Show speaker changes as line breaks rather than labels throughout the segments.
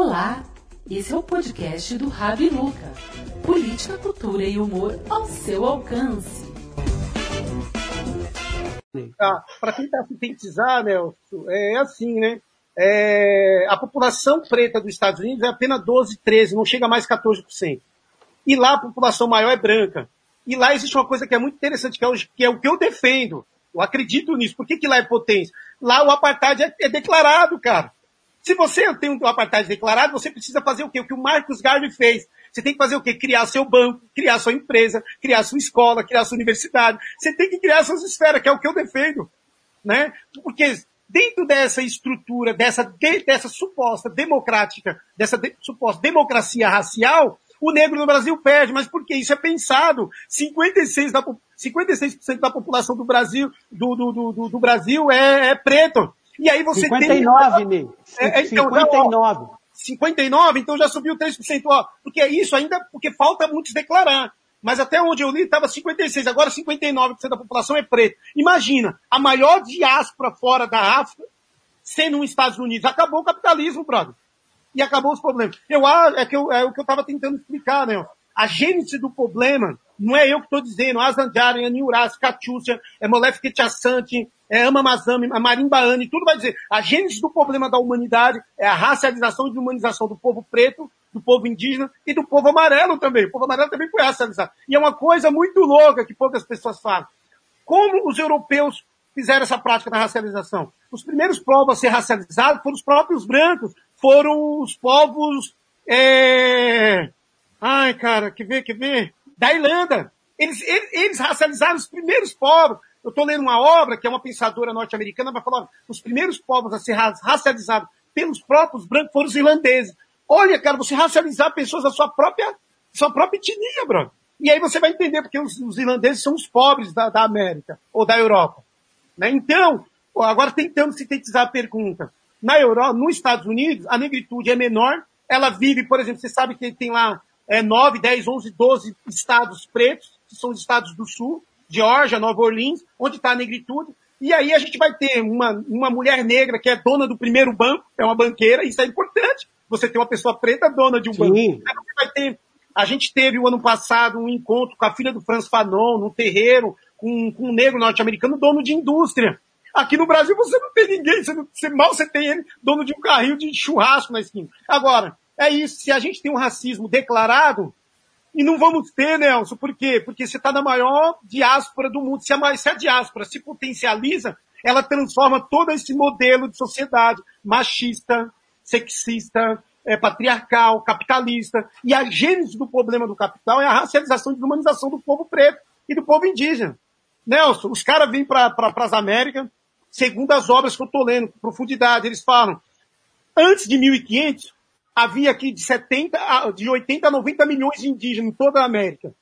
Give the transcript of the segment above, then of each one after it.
Olá, esse é o podcast do Rabi Luca. Política, cultura e humor ao seu alcance.
Ah, Para tentar sintetizar, Nelson, é assim, né? É, a população preta dos Estados Unidos é apenas 12, 13, não chega mais 14%. E lá a população maior é branca. E lá existe uma coisa que é muito interessante, que é o que, é o que eu defendo. Eu acredito nisso. Por que, que lá é potência? Lá o apartheid é, é declarado, cara. Se você tem um apartheid declarado, você precisa fazer o quê? O que o Marcos Garvey fez. Você tem que fazer o quê? Criar seu banco, criar sua empresa, criar sua escola, criar sua universidade. Você tem que criar suas esferas, que é o que eu defendo. Né? Porque dentro dessa estrutura, dessa, de, dessa suposta democrática, dessa de, suposta democracia racial, o negro no Brasil perde. Mas por quê? Isso é pensado. 56%, da, 56 da população do Brasil, do, do, do, do Brasil é, é preto. E aí você
59, tem... Ney.
É, então, 59. 59, então já subiu 3%. Ó, porque é isso ainda, porque falta muitos declarar. Mas até onde eu li estava 56, agora 59% da população é preta. Imagina, a maior diáspora fora da África sendo nos Estados Unidos. Acabou o capitalismo, brother. E acabou os problemas. Eu, é, que eu, é o que eu estava tentando explicar, né? A gênese do problema não é eu que estou dizendo, Azandiara, Aniuras, Catiúcia, é Molef Ketchassante, é Ama Mazami, a Marimbaane, tudo vai dizer. A gênese do problema da humanidade é a racialização e desumanização do povo preto, do povo indígena e do povo amarelo também. O povo amarelo também foi racializado. E é uma coisa muito louca que poucas pessoas falam. Como os europeus fizeram essa prática da racialização? Os primeiros povos a ser racializados foram os próprios brancos, foram os povos, é... ai cara, que ver, que ver, da Irlanda. Eles, eles, eles racializaram os primeiros povos. Eu estou lendo uma obra que é uma pensadora norte-americana, vai falar, os primeiros povos a ser racializados pelos próprios brancos foram os irlandeses. Olha, cara, você racializar pessoas da sua própria, sua própria etnia, bro. E aí você vai entender porque os, os irlandeses são os pobres da, da América ou da Europa. Né? Então, agora tentando sintetizar a pergunta. Na Europa, nos Estados Unidos, a negritude é menor. Ela vive, por exemplo, você sabe que tem lá é, 9, 10, 11, 12 estados pretos, que são os estados do sul. Georgia, Nova Orleans, onde está a negritude. E aí a gente vai ter uma, uma mulher negra que é dona do primeiro banco, é uma banqueira, isso é importante. Você ter uma pessoa preta dona de um Sim. banco. Você vai ter, a gente teve o ano passado um encontro com a filha do Franz Fanon, no terreiro, com, com um negro norte-americano, dono de indústria. Aqui no Brasil você não tem ninguém, você, não, você, mal você tem ele, dono de um carrinho de churrasco na esquina. Agora, é isso, se a gente tem um racismo declarado, e não vamos ter, Nelson, por quê? Porque você está na maior diáspora do mundo. Se a, se a diáspora se potencializa, ela transforma todo esse modelo de sociedade machista, sexista, é, patriarcal, capitalista. E a gênese do problema do capital é a racialização e desumanização do povo preto e do povo indígena. Nelson, os caras vêm para pra, as Américas, segundo as obras que eu estou lendo, com profundidade, eles falam, antes de 1500, havia aqui de 70, de 80 a 90 milhões de indígenas em toda a América.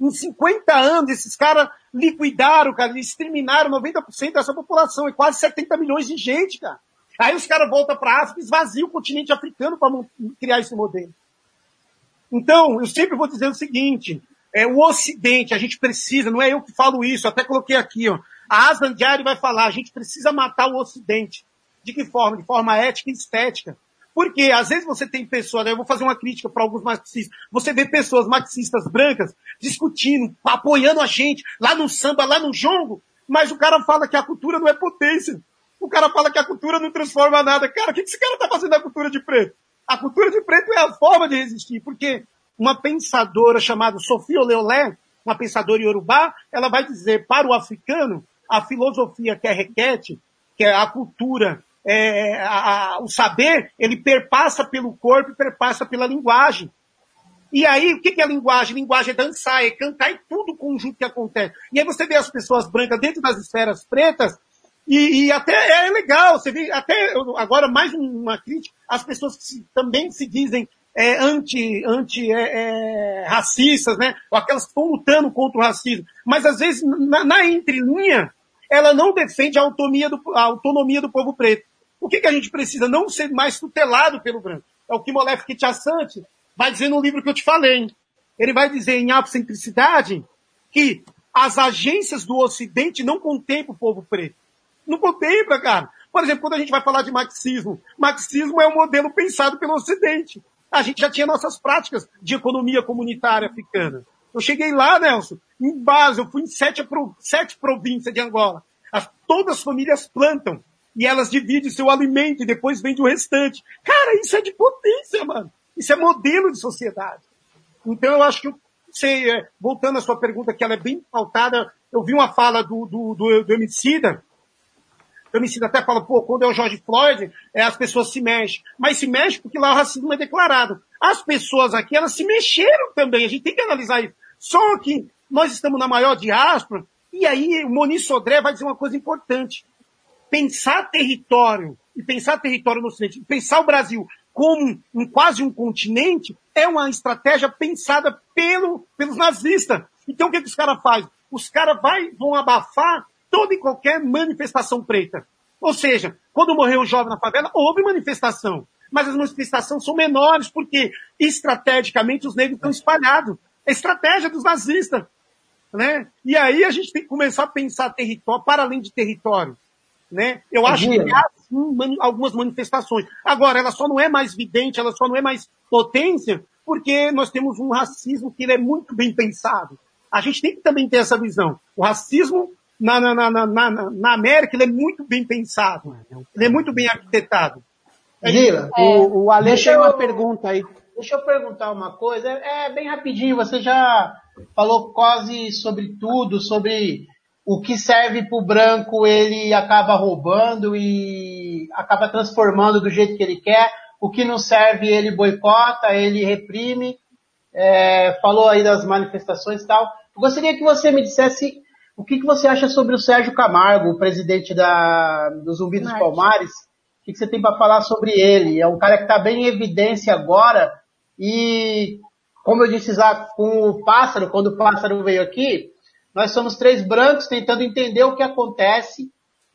Em 50 anos, esses caras liquidaram, cara, exterminaram 90% dessa população, é quase 70 milhões de gente, cara. Aí os caras voltam para África e esvaziam o continente africano para criar esse modelo. Então, eu sempre vou dizer o seguinte, é o Ocidente, a gente precisa, não é eu que falo isso, até coloquei aqui, ó. A Aslan Diário vai falar, a gente precisa matar o Ocidente. De que forma? De forma ética e estética. Porque às vezes você tem pessoas, né, eu vou fazer uma crítica para alguns marxistas, você vê pessoas marxistas brancas discutindo, apoiando a gente, lá no samba, lá no jongo, mas o cara fala que a cultura não é potência. O cara fala que a cultura não transforma nada. Cara, o que esse cara tá fazendo na cultura de preto? A cultura de preto é a forma de resistir, porque uma pensadora chamada Sofia Leolé, uma pensadora iorubá, ela vai dizer para o africano, a filosofia que é requete, que é a cultura é, a, a, o saber, ele perpassa pelo corpo e perpassa pela linguagem. E aí, o que, é linguagem? Linguagem é dançar, é cantar, é tudo conjunto que acontece. E aí você vê as pessoas brancas dentro das esferas pretas, e, e até é legal, você vê, até agora mais uma crítica, as pessoas que se, também se dizem é, anti, anti é, é, racistas, né? Ou aquelas que estão lutando contra o racismo. Mas às vezes, na, na entrelinha, ela não defende a autonomia do, a autonomia do povo preto. O que, que a gente precisa? Não ser mais tutelado pelo branco. É o que Molef Kitiassante vai dizer no livro que eu te falei. Ele vai dizer em Afrocentricidade que as agências do Ocidente não contemplam o povo preto. Não contempla, cara. Por exemplo, quando a gente vai falar de marxismo, marxismo é um modelo pensado pelo Ocidente. A gente já tinha nossas práticas de economia comunitária africana. Eu cheguei lá, Nelson, em base, eu fui em sete, sete províncias de Angola. As, todas as famílias plantam. E elas dividem seu alimento e depois vendem o restante. Cara, isso é de potência, mano. Isso é modelo de sociedade. Então eu acho que, sei, é, voltando à sua pergunta, que ela é bem pautada, eu vi uma fala do, do, do, do Emicida, o Emicida até fala, pô, quando é o George Floyd, é, as pessoas se mexem. Mas se mexem porque lá o racismo é declarado. As pessoas aqui, elas se mexeram também, a gente tem que analisar isso. Só que nós estamos na maior diáspora, e aí o Moni Sodré vai dizer uma coisa importante. Pensar território, e pensar território no Ocidente, pensar o Brasil como um, quase um continente, é uma estratégia pensada pelo, pelos nazistas. Então o que, que os caras fazem? Os caras vão abafar toda e qualquer manifestação preta. Ou seja, quando morreu o jovem na favela, houve manifestação. Mas as manifestações são menores, porque estrategicamente os negros estão espalhados. É estratégia dos nazistas. Né? E aí a gente tem que começar a pensar território, para além de território. Né? Eu acho que há sim, algumas manifestações. Agora, ela só não é mais vidente, ela só não é mais potência, porque nós temos um racismo que ele é muito bem pensado. A gente tem que também ter essa visão. O racismo na, na, na, na, na América ele é muito bem pensado. Ele é muito bem arquitetado.
Gila, é. o, o Ale tem uma pergunta aí. Deixa eu perguntar uma coisa, é, é bem rapidinho, você já falou quase sobre tudo, sobre o que serve para o branco ele acaba roubando e acaba transformando do jeito que ele quer, o que não serve ele boicota, ele reprime, é, falou aí das manifestações e tal. Eu gostaria que você me dissesse o que, que você acha sobre o Sérgio Camargo, o presidente da, do Zumbi dos Palmares, o que, que você tem para falar sobre ele? É um cara que está bem em evidência agora e, como eu disse já com o Pássaro, quando o Pássaro veio aqui, nós somos três brancos tentando entender o que acontece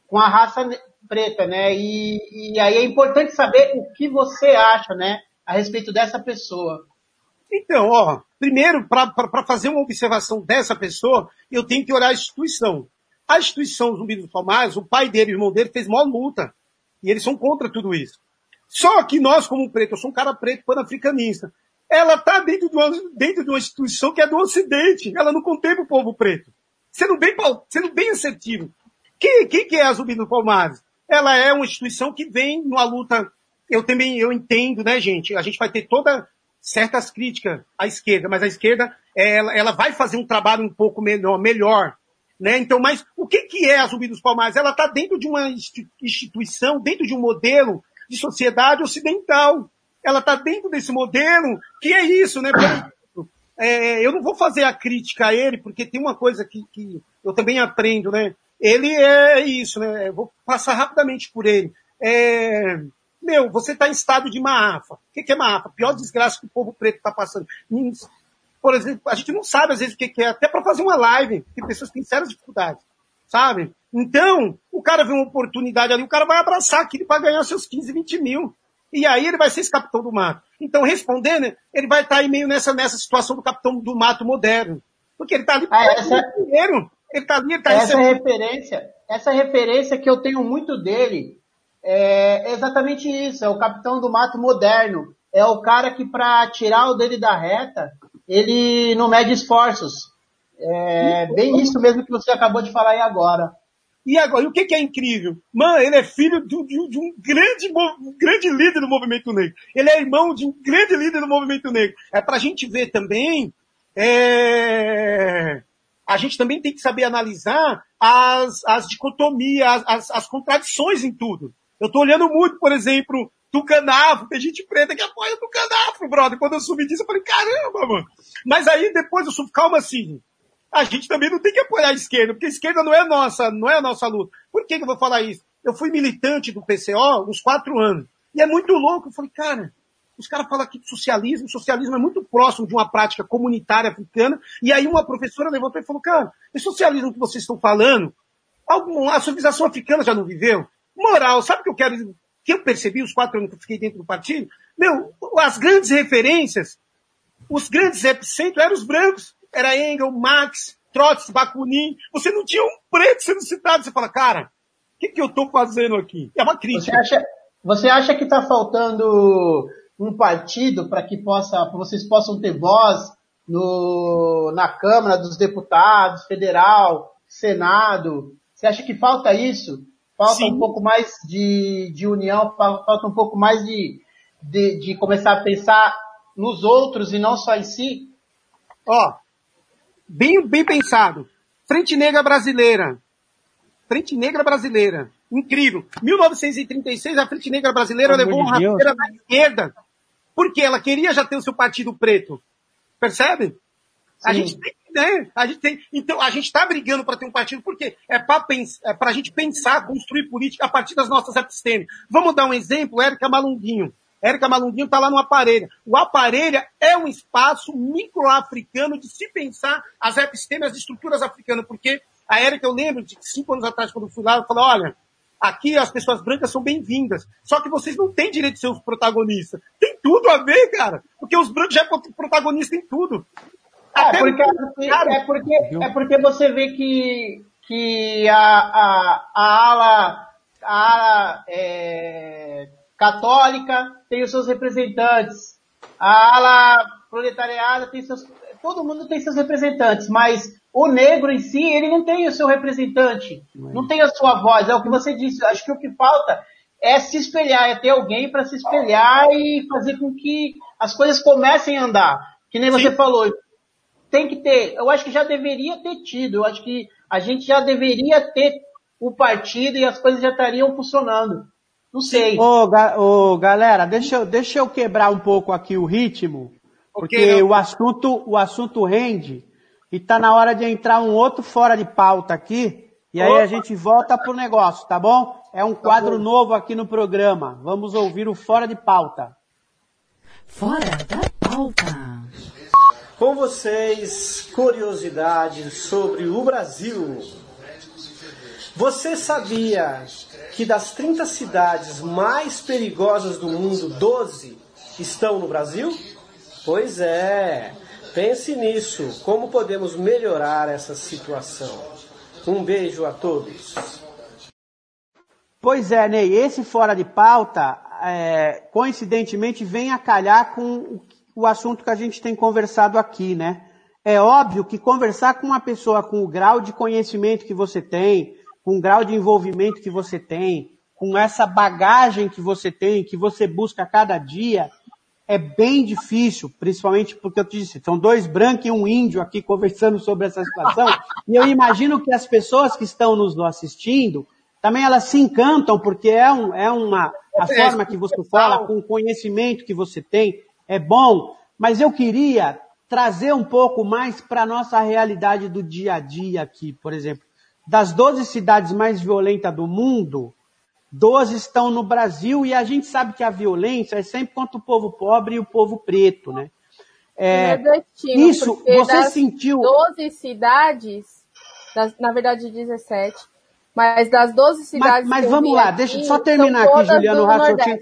com a raça preta, né? E, e aí é importante saber o que você acha, né, a respeito dessa pessoa.
Então, ó, primeiro, para fazer uma observação dessa pessoa, eu tenho que olhar a instituição. A instituição Zumbi dos Palmares, o pai dele o irmão dele fez maior luta. E eles são contra tudo isso. Só que nós, como preto, eu sou um cara preto pan-africanista, ela está dentro, de uma, dentro de uma instituição que é do Ocidente. Ela não contempla o povo preto. Sendo bem, sendo bem assertivo. Quem, quem que é a Zumbi dos Palmares? Ela é uma instituição que vem numa luta. Eu também, eu entendo, né, gente? A gente vai ter toda certas críticas à esquerda, mas a esquerda, ela, ela vai fazer um trabalho um pouco melhor, melhor né? Então, mas o que, que é a Zumbi dos Palmares? Ela está dentro de uma instituição, dentro de um modelo de sociedade ocidental. Ela está dentro desse modelo, que é isso, né? Exemplo, é, eu não vou fazer a crítica a ele, porque tem uma coisa que, que eu também aprendo, né? Ele é isso, né? Eu vou passar rapidamente por ele. É, meu, você está em estado de maafa. O que, que é maafa? Pior desgraça que o povo preto está passando. Por exemplo, a gente não sabe às vezes o que, que é, até para fazer uma live, tem pessoas que têm sérias dificuldades, sabe? Então, o cara vê uma oportunidade ali, o cara vai abraçar aquilo para ganhar seus 15, 20 mil. E aí ele vai ser esse capitão do mato. Então, respondendo, ele vai estar tá aí meio nessa, nessa situação do capitão do mato moderno. Porque ele está ali
ah, essa... dinheiro. Ele está ali, ele tá essa recebendo... referência, essa referência que eu tenho muito dele é exatamente isso, é o capitão do mato moderno. É o cara que para tirar o dele da reta, ele não mede esforços. É bem isso mesmo que você acabou de falar aí agora.
E agora, e o que, é incrível? Mano, ele é filho de, de, de um grande, grande líder do movimento negro. Ele é irmão de um grande líder do movimento negro. É pra gente ver também, é... a gente também tem que saber analisar as, as dicotomias, as, as contradições em tudo. Eu tô olhando muito, por exemplo, Tucanafro, tem gente preta que apoia Tucanafro, brother. Quando eu subi disso, eu falei, caramba, mano. Mas aí depois eu subi, calma assim. A gente também não tem que apoiar a esquerda, porque a esquerda não é nossa, não é a nossa luta. Por que, que eu vou falar isso? Eu fui militante do PCO uns quatro anos. E é muito louco. Eu falei, cara, os caras falam aqui de socialismo, o socialismo é muito próximo de uma prática comunitária africana. E aí uma professora levantou e falou, cara, esse socialismo que vocês estão falando, a civilização africana já não viveu? Moral, sabe o que eu quero que eu percebi os quatro anos que eu fiquei dentro do partido, meu, as grandes referências, os grandes epicentros eram os brancos. Era Engel, Marx, Trotsky, Bakunin. Você não tinha um preto sendo citado. Você fala, cara, O que, que eu estou fazendo aqui? É uma crítica.
Você acha, você acha que está faltando um partido para que possa, pra vocês possam ter voz no, na Câmara dos Deputados, Federal, Senado? Você acha que falta isso? Falta Sim. um pouco mais de, de união, falta um pouco mais de, de, de começar a pensar nos outros e não só em si?
Ó, bem, bem pensado. Frente Negra Brasileira. Frente Negra Brasileira. Incrível. 1936, a Frente Negra Brasileira levou uma rasteira da esquerda. Porque ela queria já ter o seu partido preto. Percebe? Sim. A gente tem né? A gente tem, então, a gente está brigando para ter um partido, porque é para é a gente pensar, construir política a partir das nossas epistemes. Vamos dar um exemplo, Érica Malunguinho. Érica Malunguinho está lá no Aparelha. O Aparelha é um espaço micro-africano de se pensar as epistemas, as estruturas africanas, porque a Érica, eu lembro de cinco anos atrás, quando eu fui lá, eu falei, olha, aqui as pessoas brancas são bem-vindas, só que vocês não têm direito de ser os protagonistas. Tem tudo a ver, cara, porque os brancos já é protagonista em tudo.
É porque, é, porque, é porque você vê que, que a, a, a ala, a ala é, católica tem os seus representantes, a ala proletariada tem seus. Todo mundo tem seus representantes, mas o negro em si, ele não tem o seu representante, não tem a sua voz. É o que você disse. Acho que o que falta é se espelhar, é ter alguém para se espelhar e fazer com que as coisas comecem a andar. Que nem Sim. você falou, tem que ter. Eu acho que já deveria ter tido. Eu acho que a gente já deveria ter o partido e as coisas já estariam funcionando. Não sei.
Ô, ga, ô, galera, deixa eu, deixa eu quebrar um pouco aqui o ritmo, porque o assunto, o assunto rende e tá na hora de entrar um outro fora de pauta aqui. E aí Opa. a gente volta pro negócio, tá bom? É um tá quadro tá novo aqui no programa. Vamos ouvir o fora de pauta.
Fora da pauta.
Com vocês, curiosidades sobre o Brasil. Você sabia que das 30 cidades mais perigosas do mundo, 12 estão no Brasil? Pois é. Pense nisso. Como podemos melhorar essa situação? Um beijo a todos.
Pois é, Ney. Esse fora de pauta, é, coincidentemente, vem a calhar com o assunto que a gente tem conversado aqui, né? É óbvio que conversar com uma pessoa com o grau de conhecimento que você tem, com o grau de envolvimento que você tem, com essa bagagem que você tem, que você busca a cada dia, é bem difícil, principalmente porque eu te disse, são dois brancos e um índio aqui conversando sobre essa situação, e eu imagino que as pessoas que estão nos assistindo, também elas se encantam, porque é, um, é uma, a forma que você fala, com o conhecimento que você tem, é bom, mas eu queria trazer um pouco mais para a nossa realidade do dia a dia aqui, por exemplo das 12 cidades mais violentas do mundo, 12 estão no Brasil e a gente sabe que a violência é sempre contra o povo pobre e o povo preto, né?
É, isso, você sentiu... 12 cidades, das, na verdade 17, mas das 12 cidades
Mas, mas vamos lá, aqui, deixa eu só terminar aqui, Juliano, o raciocínio.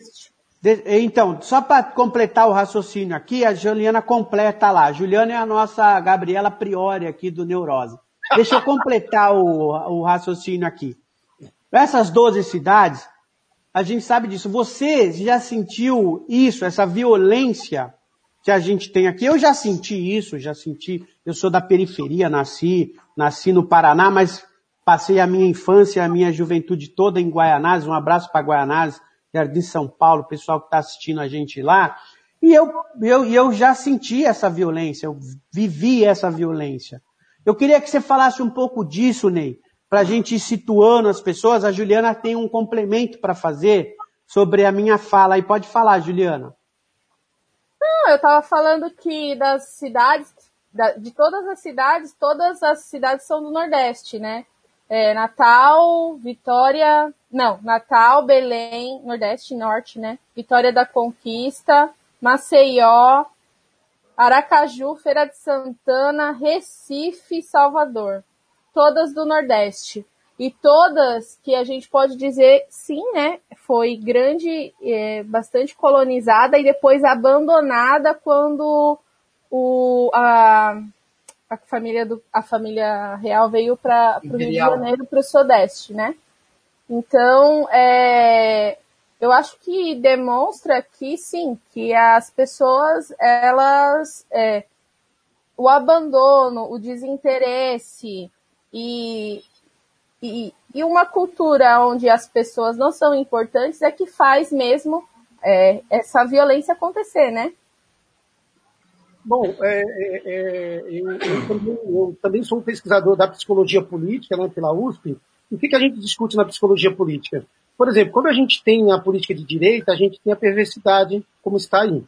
De, então, só para completar o raciocínio aqui, a Juliana completa lá. A Juliana é a nossa Gabriela Priori aqui do Neurose. Deixa eu completar o, o raciocínio aqui. Essas 12 cidades, a gente sabe disso. Você já sentiu isso, essa violência que a gente tem aqui? Eu já senti isso, já senti. Eu sou da periferia, nasci, nasci no Paraná, mas passei a minha infância, a minha juventude toda em Guaianazes. Um abraço para Guaianazes, Jardim São Paulo, pessoal que está assistindo a gente lá. E eu, eu, eu já senti essa violência, eu vivi essa violência. Eu queria que você falasse um pouco disso, Ney, para a gente ir situando as pessoas. A Juliana tem um complemento para fazer sobre a minha fala. E pode falar, Juliana.
Não, eu estava falando que das cidades, de todas as cidades, todas as cidades são do Nordeste, né? É, Natal, Vitória, não, Natal, Belém, Nordeste, Norte, né? Vitória da Conquista, Maceió, Aracaju, Feira de Santana, Recife, Salvador. Todas do Nordeste. E todas que a gente pode dizer, sim, né? Foi grande, é, bastante colonizada e depois abandonada quando o, a, a, família, do, a família real veio para o Rio de Janeiro, para o Sudeste, né? Então, é, eu acho que demonstra que sim, que as pessoas, elas, é, o abandono, o desinteresse e, e, e, uma cultura onde as pessoas não são importantes é que faz mesmo é, essa violência acontecer, né?
Bom, é, é, é eu, eu, também, eu, também, sou um pesquisador da psicologia política né, pela USP. O que, que a gente discute na psicologia política? Por exemplo, quando a gente tem a política de direita, a gente tem a perversidade como está aí.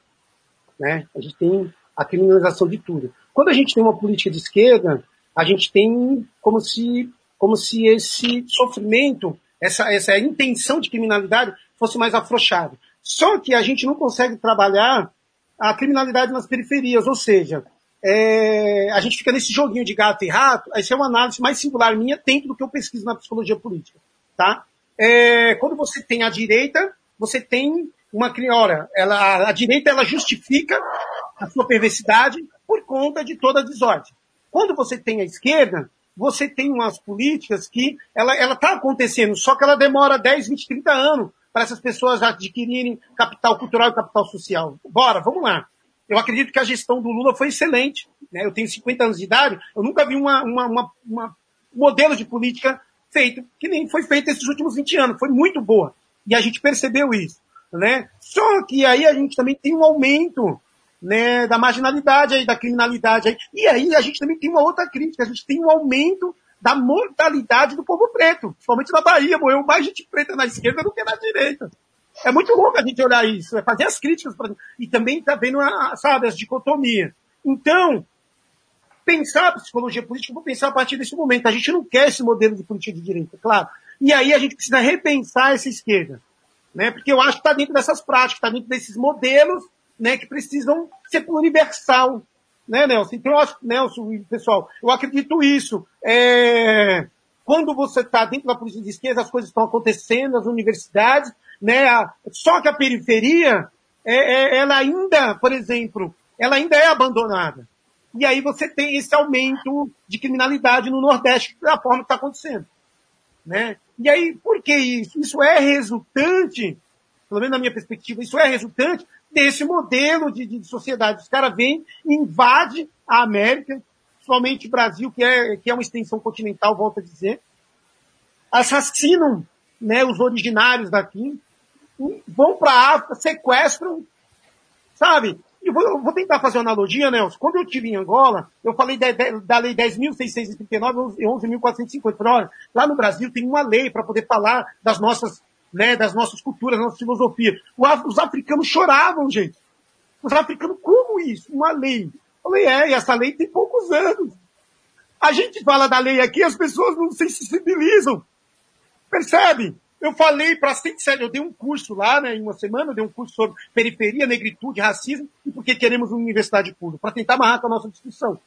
Né? A gente tem a criminalização de tudo. Quando a gente tem uma política de esquerda, a gente tem como se, como se esse sofrimento, essa, essa intenção de criminalidade fosse mais afrouxado. Só que a gente não consegue trabalhar a criminalidade nas periferias, ou seja, é, a gente fica nesse joguinho de gato e rato, essa é uma análise mais singular minha dentro do que eu pesquiso na psicologia política, tá? É, quando você tem a direita, você tem uma ora, ela, a direita ela justifica a sua perversidade por conta de toda a desordem. Quando você tem a esquerda, você tem umas políticas que ela está acontecendo, só que ela demora 10, 20, 30 anos para essas pessoas adquirirem capital cultural e capital social. Bora, vamos lá. Eu acredito que a gestão do Lula foi excelente. Né? Eu tenho 50 anos de idade, eu nunca vi uma, uma, uma, uma modelo de política feito, que nem foi feito esses últimos 20 anos. Foi muito boa. E a gente percebeu isso. Né? Só que aí a gente também tem um aumento né, da marginalidade, aí, da criminalidade. Aí. E aí a gente também tem uma outra crítica. A gente tem um aumento da mortalidade do povo preto. Principalmente na Bahia, morreu mais gente preta na esquerda do que na direita. É muito louco a gente olhar isso, é fazer as críticas. Pra... E também está vendo, a, sabe, as dicotomias. Então, pensar a psicologia política, vou pensar a partir desse momento. A gente não quer esse modelo de política de direita, claro. E aí a gente precisa repensar essa esquerda. Né? Porque eu acho que está dentro dessas práticas, está dentro desses modelos né, que precisam ser universal. Né, Nelson? Então, eu acho, Nelson, pessoal, eu acredito isso. É, quando você está dentro da política de esquerda, as coisas estão acontecendo nas universidades, né? Só que a periferia, é, é, ela ainda, por exemplo, ela ainda é abandonada. E aí você tem esse aumento de criminalidade no Nordeste da forma que está acontecendo. Né? E aí, por que isso? Isso é resultante, pelo menos na minha perspectiva, isso é resultante desse modelo de, de sociedade. Os caras vêm, invadem a América, principalmente o Brasil, que é, que é uma extensão continental, volto a dizer, assassinam né, os originários daqui, vão para a África, sequestram, sabe? E vou, vou tentar fazer uma analogia, Nelson. Quando eu estive em Angola, eu falei da, da lei 10.639 e 11.450. Olha, lá no Brasil tem uma lei para poder falar das nossas, né, das nossas culturas, das nossas filosofias. Os africanos choravam, gente. Os africanos, como isso? Uma lei. Eu falei, é, e essa lei tem poucos anos. A gente fala da lei aqui, as pessoas não se sensibilizam. Percebe? Eu falei para 107, eu dei um curso lá, né, em uma semana, eu dei um curso sobre periferia, negritude, racismo e por que queremos uma universidade pública, para tentar amarrar com a nossa discussão.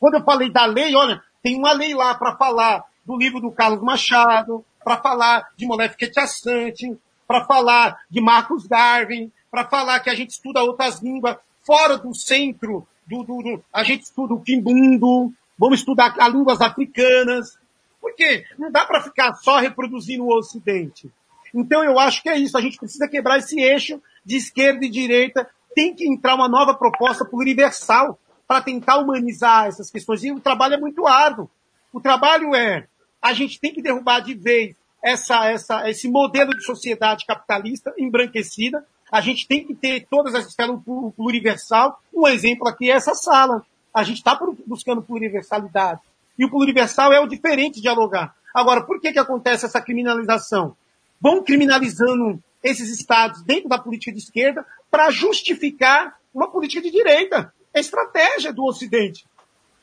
Quando eu falei da lei, olha, tem uma lei lá para falar do livro do Carlos Machado, para falar de Molef Quetiassante, para falar de Marcos Darwin, para falar que a gente estuda outras línguas fora do centro, do, do, do a gente estuda o Kimbundo, vamos estudar as línguas africanas, porque não dá para ficar só reproduzindo o Ocidente. Então eu acho que é isso. A gente precisa quebrar esse eixo de esquerda e direita. Tem que entrar uma nova proposta universal para tentar humanizar essas questões. E o trabalho é muito árduo. O trabalho é a gente tem que derrubar de vez essa, essa, esse modelo de sociedade capitalista embranquecida. A gente tem que ter todas as escalas pluriversal. Um exemplo aqui é essa sala. A gente está buscando pluriversalidade. E o pluriversal é o diferente dialogar. Agora, por que, que acontece essa criminalização? Vão criminalizando esses estados dentro da política de esquerda para justificar uma política de direita. É estratégia do Ocidente.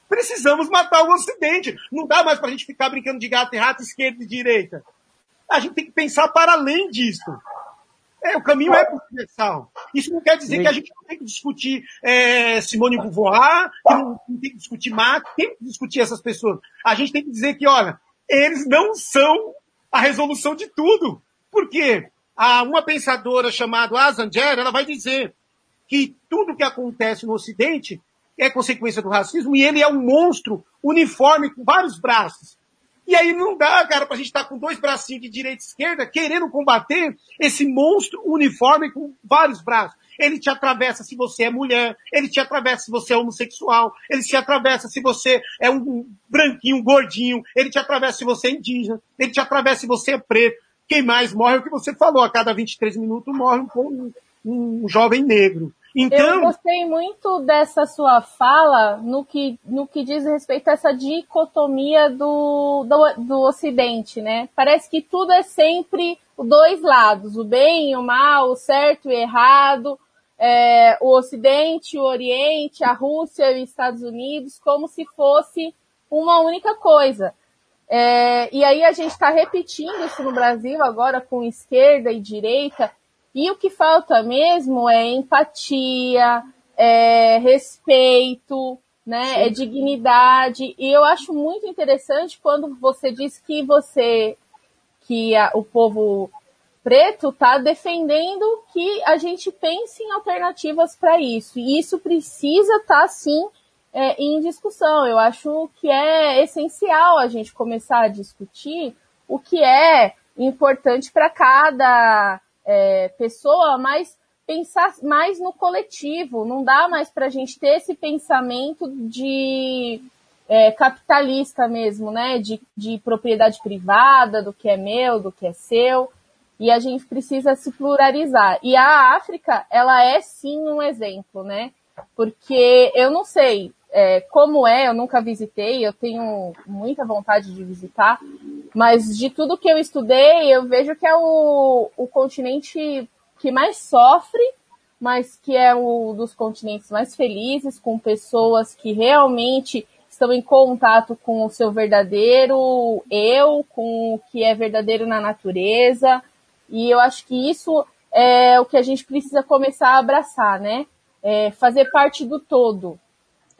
Precisamos matar o Ocidente. Não dá mais para a gente ficar brincando de gato e rato, esquerda e direita. A gente tem que pensar para além disso. É, o caminho é universal. Isso não quer dizer que a gente não tem que discutir é, Simone Beauvoir, que não, não, tem que discutir Marx, tem que discutir essas pessoas. A gente tem que dizer que, olha, eles não são a resolução de tudo. Por quê? Há uma pensadora chamada Azanger, ela vai dizer que tudo que acontece no Ocidente é consequência do racismo e ele é um monstro uniforme com vários braços. E aí não dá, cara, pra gente estar tá com dois bracinhos de direita e esquerda querendo combater esse monstro uniforme com vários braços. Ele te atravessa se você é mulher, ele te atravessa se você é homossexual, ele te atravessa se você é um branquinho, um gordinho, ele te atravessa se você é indígena, ele te atravessa se você é preto. Quem mais morre é o que você falou, a cada 23 minutos morre um, um, um jovem negro.
Então... Eu gostei muito dessa sua fala no que, no que diz respeito a essa dicotomia do, do, do Ocidente, né? Parece que tudo é sempre dois lados, o bem e o mal, o certo e o errado, é, o Ocidente, o Oriente, a Rússia e os Estados Unidos, como se fosse uma única coisa. É, e aí a gente está repetindo isso no Brasil agora com esquerda e direita, e o que falta mesmo é empatia, é respeito, né? Sim. É dignidade. E eu acho muito interessante quando você diz que você, que a, o povo preto está defendendo que a gente pense em alternativas para isso. E isso precisa estar, tá, sim, é, em discussão. Eu acho que é essencial a gente começar a discutir o que é importante para cada é, pessoa, mas pensar mais no coletivo. Não dá mais para a gente ter esse pensamento de é, capitalista mesmo, né? De, de propriedade privada, do que é meu, do que é seu. E a gente precisa se pluralizar. E a África, ela é sim um exemplo, né? Porque eu não sei, é, como é, eu nunca visitei, eu tenho muita vontade de visitar, mas de tudo que eu estudei, eu vejo que é o, o continente que mais sofre, mas que é um dos continentes mais felizes, com pessoas que realmente estão em contato com o seu verdadeiro eu, com o que é verdadeiro na natureza. E eu acho que isso é o que a gente precisa começar a abraçar, né? É fazer parte do todo.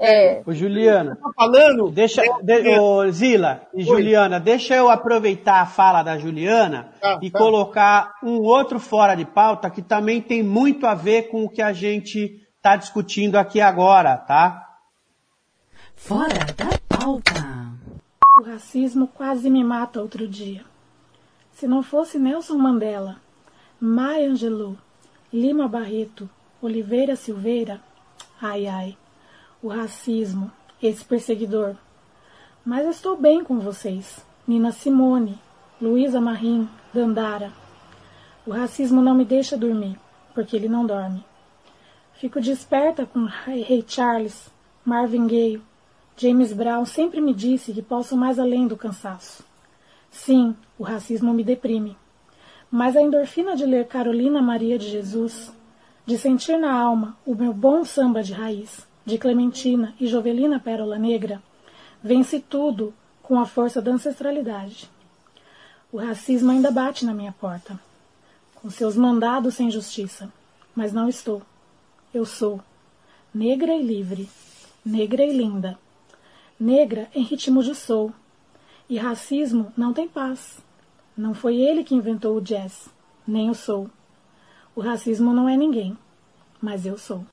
É. Ô, Juliana.
Tá falando?
Deixa, de, ô, Zila e Oi. Juliana, deixa eu aproveitar a fala da Juliana ah, e tá. colocar um outro fora de pauta que também tem muito a ver com o que a gente está discutindo aqui agora, tá?
Fora da pauta.
O racismo quase me mata outro dia. Se não fosse Nelson Mandela, Maya Angelou, Lima Barreto, Oliveira Silveira, ai ai o racismo, esse perseguidor. Mas estou bem com vocês, Nina Simone, Luísa Marim, Dandara. O racismo não me deixa dormir, porque ele não dorme. Fico desperta com Ray Charles, Marvin Gaye, James Brown sempre me disse que posso mais além do cansaço. Sim, o racismo me deprime. Mas a endorfina de ler Carolina Maria de Jesus, de sentir na alma o meu bom samba de raiz, de Clementina e Jovelina Pérola Negra, vence tudo com a força da ancestralidade. O racismo ainda bate na minha porta, com seus mandados sem justiça, mas não estou. Eu sou negra e livre, negra e linda, negra em ritmo de soul. E racismo não tem paz. Não foi ele que inventou o jazz, nem o soul. O racismo não é ninguém, mas eu sou.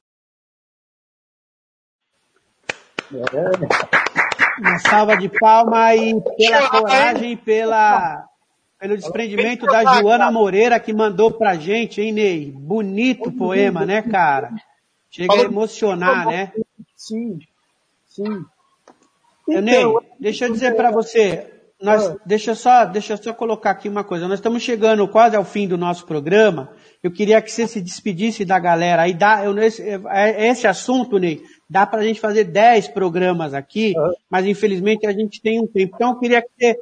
Uma salva de palma e pela coragem pela, pelo desprendimento da Joana Moreira que mandou pra gente, hein, Ney? Bonito poema, né, cara? Chega a emocionar, né?
Sim, sim.
Então, Ney, deixa eu dizer para você, nós, deixa, eu só, deixa eu só colocar aqui uma coisa. Nós estamos chegando quase ao fim do nosso programa. Eu queria que você se despedisse da galera. Aí dá, eu, esse, é, esse assunto, Ney, dá para a gente fazer 10 programas aqui, uhum. mas infelizmente a gente tem um tempo. Então eu queria que você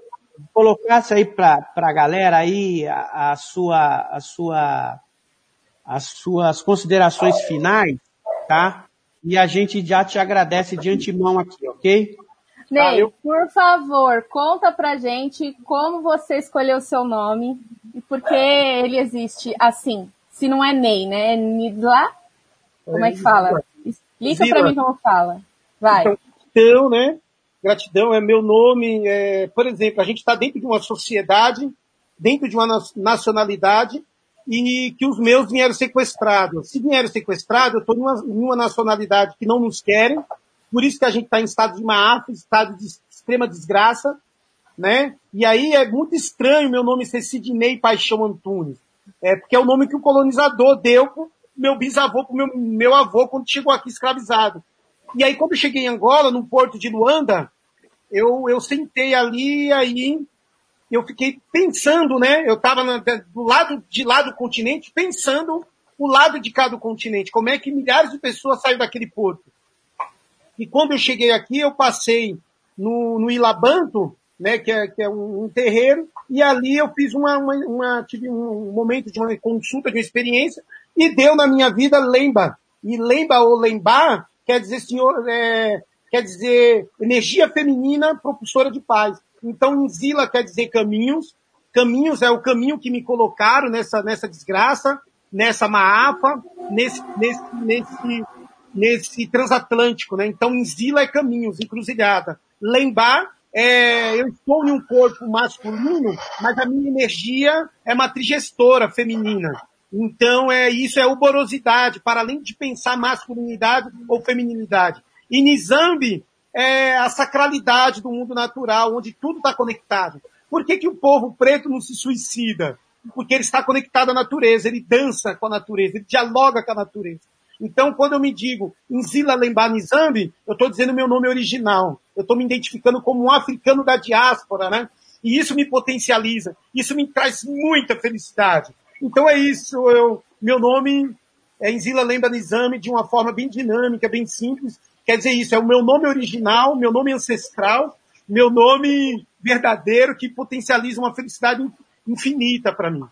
colocasse aí para a galera aí a, a, sua, a sua, as suas considerações finais, tá? E a gente já te agradece de antemão aqui, ok?
Ney, por favor, conta pra gente como você escolheu o seu nome e por que ele existe assim. Se não é Ney, né? É Nidla? Como é que fala? Explica pra mim como fala. Vai. Então,
gratidão, né? Gratidão é meu nome. É, por exemplo, a gente está dentro de uma sociedade, dentro de uma nacionalidade, e que os meus vieram sequestrados. Se vieram sequestrados, eu estou em uma nacionalidade que não nos querem, por isso que a gente está em estado de má estado de extrema desgraça. né? E aí é muito estranho meu nome ser Sidney Paixão Antunes. É porque é o nome que o colonizador deu pro meu bisavô, pro meu, meu avô, quando chegou aqui escravizado. E aí, quando eu cheguei em Angola, no porto de Luanda, eu, eu sentei ali, aí eu fiquei pensando, né? Eu estava do lado de lá do continente, pensando o lado de cada continente, como é que milhares de pessoas saem daquele porto. E quando eu cheguei aqui, eu passei no, no Ilabanto, né, que é, que é um, um, terreiro, e ali eu fiz uma, uma, uma, tive um momento de uma consulta, de uma experiência, e deu na minha vida Lemba. E Lemba ou Lembar quer dizer senhor, é, quer dizer energia feminina propulsora de paz. Então, Nzila quer dizer caminhos. Caminhos é o caminho que me colocaram nessa, nessa desgraça, nessa maafa, nesse, nesse, nesse, nesse transatlântico, né? Então, Nzila é caminhos, encruzilhada. Lembar é, eu estou em um corpo masculino, mas a minha energia é matriz gestora feminina. Então, é isso é uborosidade, para além de pensar masculinidade ou feminilidade. E Nizambi é a sacralidade do mundo natural, onde tudo está conectado. Por que, que o povo preto não se suicida? Porque ele está conectado à natureza, ele dança com a natureza, ele dialoga com a natureza. Então, quando eu me digo Nzila Lemba Nizambi, eu estou dizendo meu nome original. Eu estou me identificando como um africano da diáspora, né? E isso me potencializa. Isso me traz muita felicidade. Então é isso. Eu, meu nome é Nzila Lemba Nizambi de uma forma bem dinâmica, bem simples. Quer dizer isso, é o meu nome original, meu nome ancestral, meu nome verdadeiro que potencializa uma felicidade infinita para mim.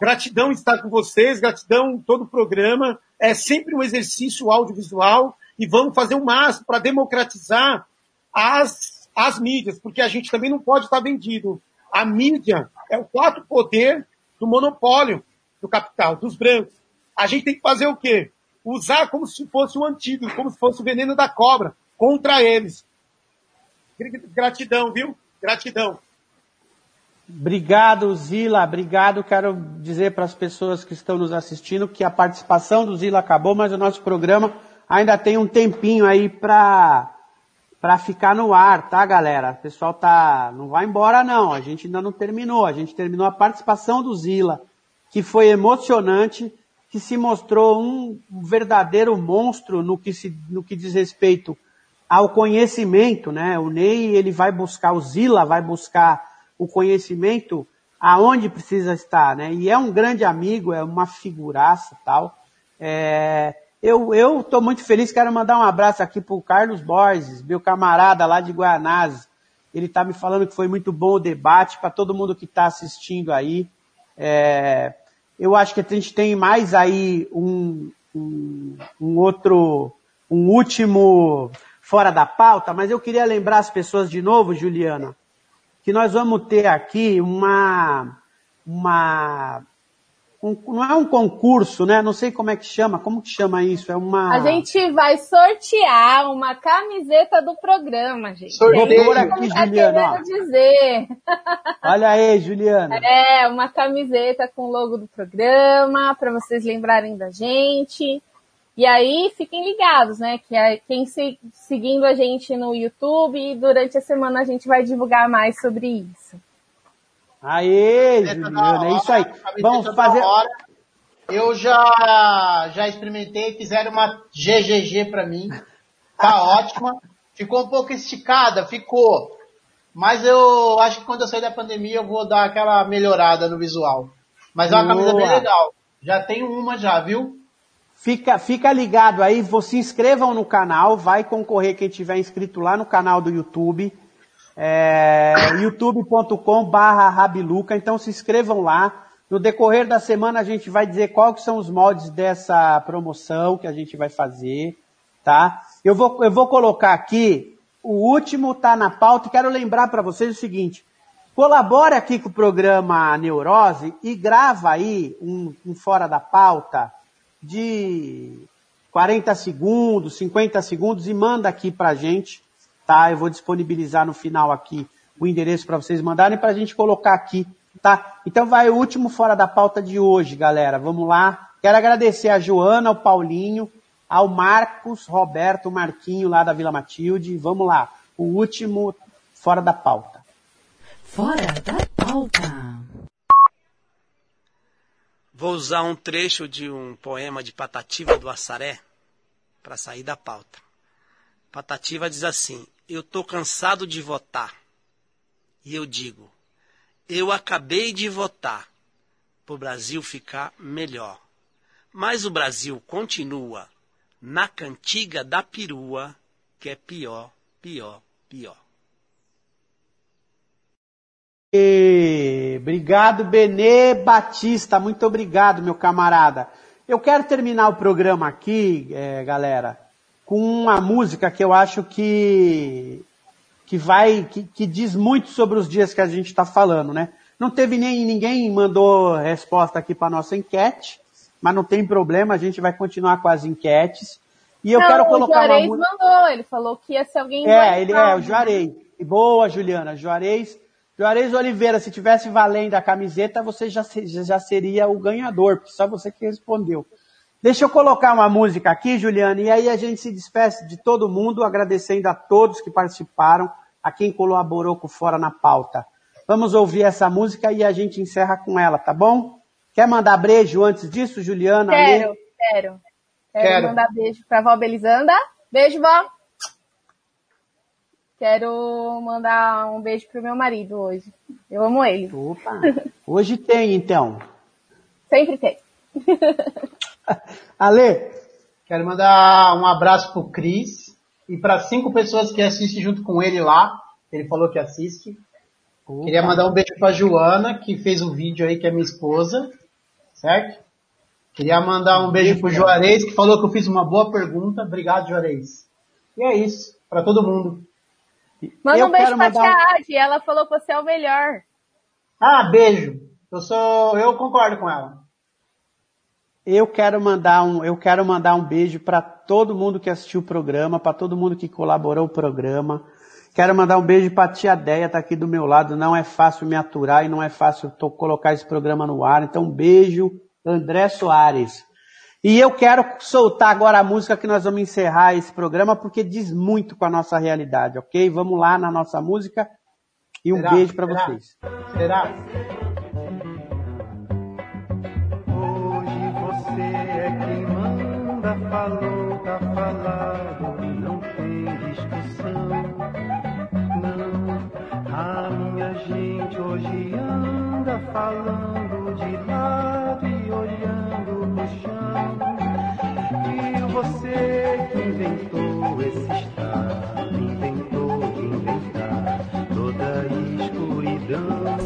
Gratidão estar com vocês, gratidão todo o programa. É sempre um exercício audiovisual e vamos fazer o máximo para democratizar as, as mídias, porque a gente também não pode estar vendido. A mídia é o quarto poder do monopólio do capital, dos brancos. A gente tem que fazer o quê? Usar como se fosse um antídoto, como se fosse o veneno da cobra contra eles. Gratidão, viu? Gratidão.
Obrigado, Zila. Obrigado. Quero dizer para as pessoas que estão nos assistindo que a participação do Zila acabou, mas o nosso programa ainda tem um tempinho aí para para ficar no ar, tá, galera? O pessoal tá não vai embora não. A gente ainda não terminou. A gente terminou a participação do Zila, que foi emocionante, que se mostrou um verdadeiro monstro no que se no que diz respeito ao conhecimento, né? O Ney ele vai buscar o Zila, vai buscar o conhecimento aonde precisa estar, né? E é um grande amigo, é uma figuraça tal. É, eu eu estou muito feliz, quero mandar um abraço aqui para o Carlos Borges, meu camarada lá de Guanás. Ele está me falando que foi muito bom o debate para todo mundo que está assistindo aí. É, eu acho que a gente tem mais aí um, um, um outro, um último fora da pauta, mas eu queria lembrar as pessoas de novo, Juliana, que nós vamos ter aqui uma, uma, um, não é um concurso, né? Não sei como é que chama, como que chama isso? É uma.
A gente vai sortear uma camiseta do programa, gente.
Sorteio. Vou aqui, tá Juliana.
dizer.
Olha aí, Juliana.
É, uma camiseta com o logo do programa, para vocês lembrarem da gente. E aí, fiquem ligados, né? Que é quem se, seguindo a gente no YouTube, durante a semana a gente vai divulgar mais sobre isso.
Aê, Juliana, é isso aí. Vamos fazer.
Eu já, já experimentei, fizeram uma GGG para mim. Tá ótima. Ficou um pouco esticada, ficou. Mas eu acho que quando eu sair da pandemia eu vou dar aquela melhorada no visual. Mas é uma camisa bem legal. Já tenho uma já, viu?
Fica, fica ligado aí, se inscrevam no canal, vai concorrer quem tiver inscrito lá no canal do YouTube, é, youtube.com barra Rabiluca, então se inscrevam lá. No decorrer da semana a gente vai dizer quais são os moldes dessa promoção que a gente vai fazer, tá? Eu vou, eu vou colocar aqui, o último tá na pauta e quero lembrar para vocês o seguinte, colabore aqui com o programa Neurose e grava aí um, um fora da pauta, de 40 segundos, 50 segundos e manda aqui pra gente, tá? Eu vou disponibilizar no final aqui o endereço para vocês mandarem para a gente colocar aqui, tá? Então vai o último fora da pauta de hoje, galera. Vamos lá. Quero agradecer a Joana, ao Paulinho, ao Marcos, Roberto, Marquinho lá da Vila Matilde. Vamos lá. O último fora da pauta.
Fora da pauta.
Vou usar um trecho de um poema de Patativa do Assaré para sair da pauta. Patativa diz assim: Eu tô cansado de votar. E eu digo: Eu acabei de votar para o Brasil ficar melhor. Mas o Brasil continua na cantiga da perua, que é pior, pior, pior.
Obrigado, Benê Batista. Muito obrigado, meu camarada. Eu quero terminar o programa aqui, é, galera, com uma música que eu acho que que vai que, que diz muito sobre os dias que a gente está falando, né? Não teve nem ninguém mandou resposta aqui para nossa enquete, mas não tem problema, a gente vai continuar com as enquetes. E eu
não,
quero colocar
o Juarez
uma
mandou, ele falou que ia ser alguém
É, ele é, o Juarez. Boa, Juliana, Juarez. Juarez Oliveira, se tivesse valendo a camiseta, você já, já seria o ganhador, porque só você que respondeu. Deixa eu colocar uma música aqui, Juliana, e aí a gente se despeça de todo mundo, agradecendo a todos que participaram, a quem colaborou com Fora na Pauta. Vamos ouvir essa música e a gente encerra com ela, tá bom? Quer mandar beijo antes disso, Juliana?
Quero, quero. Quero, quero. mandar beijo pra vó Belisanda. Beijo, vó. Quero mandar um beijo pro meu marido hoje. Eu amo ele.
Opa! Hoje tem, então.
Sempre tem.
Ale?
Quero mandar um abraço pro Cris e para cinco pessoas que assistem junto com ele lá. Ele falou que assiste. Opa. Queria mandar um beijo pra Joana, que fez o vídeo aí, que é minha esposa. Certo? Queria mandar um beijo pro Juarez, que falou que eu fiz uma boa pergunta. Obrigado, Juarez. E é isso, para todo mundo.
Manda eu um beijo pra tia Adi, ela falou que você é o melhor.
Ah, beijo. Eu sou, eu concordo com ela.
Eu quero mandar um, eu quero mandar um beijo para todo mundo que assistiu o programa, para todo mundo que colaborou o programa. Quero mandar um beijo para a tia Deia, tá aqui do meu lado. Não é fácil me aturar e não é fácil colocar esse programa no ar. Então, um beijo, André Soares. E eu quero soltar agora a música que nós vamos encerrar esse programa, porque diz muito com a nossa realidade, ok? Vamos lá na nossa música e um será? beijo para vocês.
Será?
Hoje você é quem manda, falou, tá falado, não tem discussão. Não, a minha gente hoje anda falando de lado e olhando pro chão. E você que inventou esse estado, inventou de inventar toda a escuridão.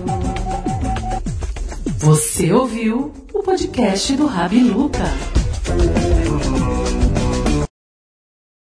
Você ouviu o podcast do Rabi Luca.